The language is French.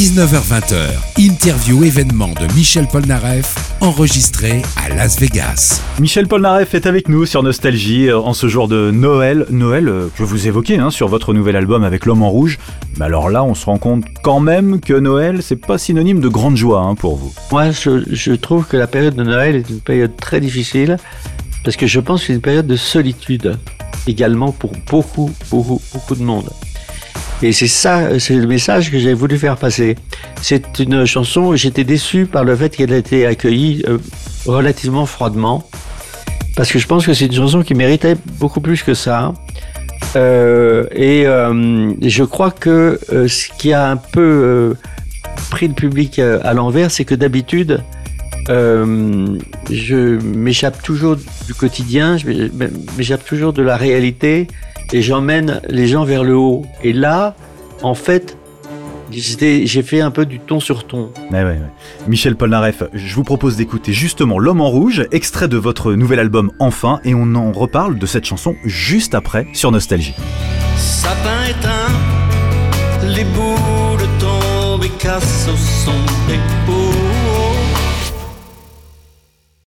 19h20h, interview événement de Michel Polnareff, enregistré à Las Vegas. Michel Polnareff est avec nous sur Nostalgie euh, en ce jour de Noël. Noël euh, que vous évoquez hein, sur votre nouvel album avec L'Homme en Rouge. Mais alors là, on se rend compte quand même que Noël, c'est pas synonyme de grande joie hein, pour vous. Moi, je, je trouve que la période de Noël est une période très difficile parce que je pense que c'est une période de solitude également pour beaucoup, beaucoup, beaucoup de monde. Et c'est ça, c'est le message que j'ai voulu faire passer. C'est une chanson, j'étais déçu par le fait qu'elle ait été accueillie euh, relativement froidement, parce que je pense que c'est une chanson qui méritait beaucoup plus que ça. Euh, et euh, je crois que ce qui a un peu pris le public à l'envers, c'est que d'habitude, je m'échappe toujours du quotidien, je m'échappe toujours de la réalité et j'emmène les gens vers le haut. Et là, en fait, j'ai fait un peu du ton sur ton. Ouais, ouais, ouais. Michel Polnareff, je vous propose d'écouter justement L'Homme en Rouge, extrait de votre nouvel album Enfin, et on en reparle de cette chanson juste après sur Nostalgie. Sapin éteint, les boules tombent et cassent au son des peaux.